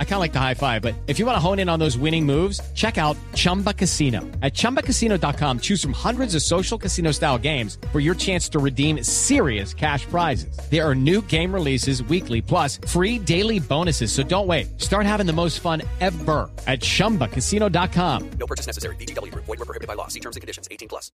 I kind of like the high five, but if you want to hone in on those winning moves, check out Chumba Casino. At ChumbaCasino.com, choose from hundreds of social casino style games for your chance to redeem serious cash prizes. There are new game releases weekly, plus free daily bonuses. So don't wait. Start having the most fun ever at ChumbaCasino.com. No purchase necessary. BGW. Void were prohibited by law. See terms and conditions. 18 plus.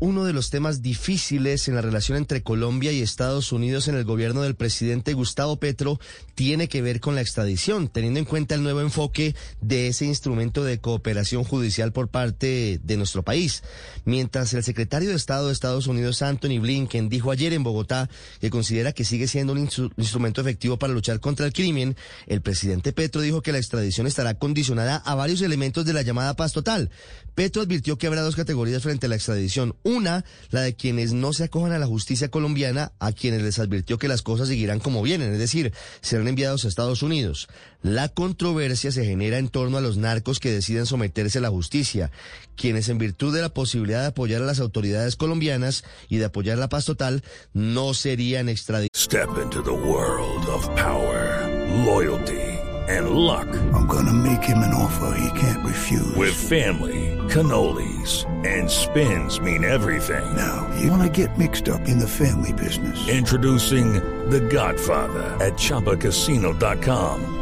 Uno de los temas difíciles en la relación entre Colombia y Estados Unidos en el gobierno del presidente Gustavo Petro tiene que ver con la extradición, teniendo en cuenta el nuevo enfoque de ese instrumento de cooperación judicial por parte de nuestro país. Mientras el secretario de Estado de Estados Unidos, Anthony Blinken, dijo ayer en Bogotá que considera que sigue siendo un instrumento efectivo para luchar contra el crimen, el presidente Petro dijo que la extradición estará condicionada a varios elementos de la llamada paz total. Petro advirtió que habrá dos categorías frente a la extradición. Una, la de quienes no se acojan a la justicia colombiana, a quienes les advirtió que las cosas seguirán como vienen, es decir, serán enviados a Estados Unidos. La controversia se genera en torno a los narcos que deciden someterse a la justicia, quienes en virtud de la posibilidad de apoyar a las autoridades colombianas y de apoyar la paz total, no serían extraditados. Step into the world of power, loyalty. and luck. I'm gonna make him an offer he can't refuse. With family, cannolis, and spins mean everything. Now, you wanna get mixed up in the family business. Introducing The Godfather at Choppacasino.com.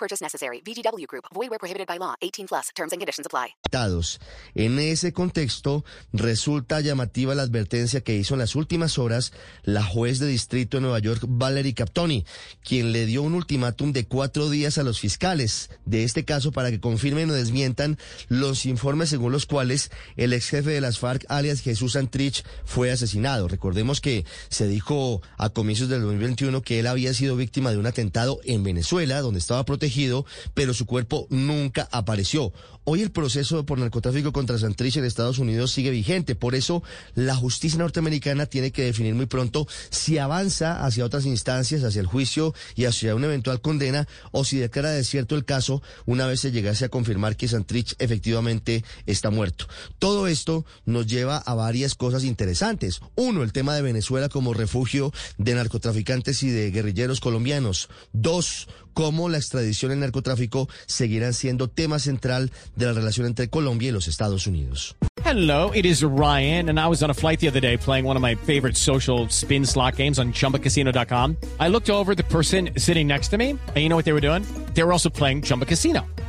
Purchase necessary. VGW Group. Void where prohibited by law. 18 plus. Terms and conditions apply. En ese contexto, resulta llamativa la advertencia que hizo en las últimas horas la juez de distrito de Nueva York, Valerie Captoni, quien le dio un ultimátum de cuatro días a los fiscales de este caso para que confirmen o desmientan los informes según los cuales el ex jefe de las FARC, alias Jesús Antrich, fue asesinado. Recordemos que se dijo a comienzos del 2021 que él había sido víctima de un atentado en Venezuela, donde estaba protegido, pero su cuerpo nunca apareció. Hoy el proceso por narcotráfico contra Santrich en Estados Unidos sigue vigente. Por eso la justicia norteamericana tiene que definir muy pronto si avanza hacia otras instancias, hacia el juicio y hacia una eventual condena, o si declara desierto el caso una vez se llegase a confirmar que Santrich efectivamente está muerto. Todo esto nos lleva a varias cosas interesantes. Uno, el tema de Venezuela como refugio de narcotraficantes y de guerrilleros colombianos. Dos, cómo la extradición y el narcotráfico seguirán siendo tema central de la relación entre Colombia y los Estados Unidos. Hello, it is Ryan, and I was on a flight the other day playing one of my favorite social spin slot games on chumbacasino.com. I looked over the person sitting next to me, and you know what they were doing? They were also playing Chumba Casino.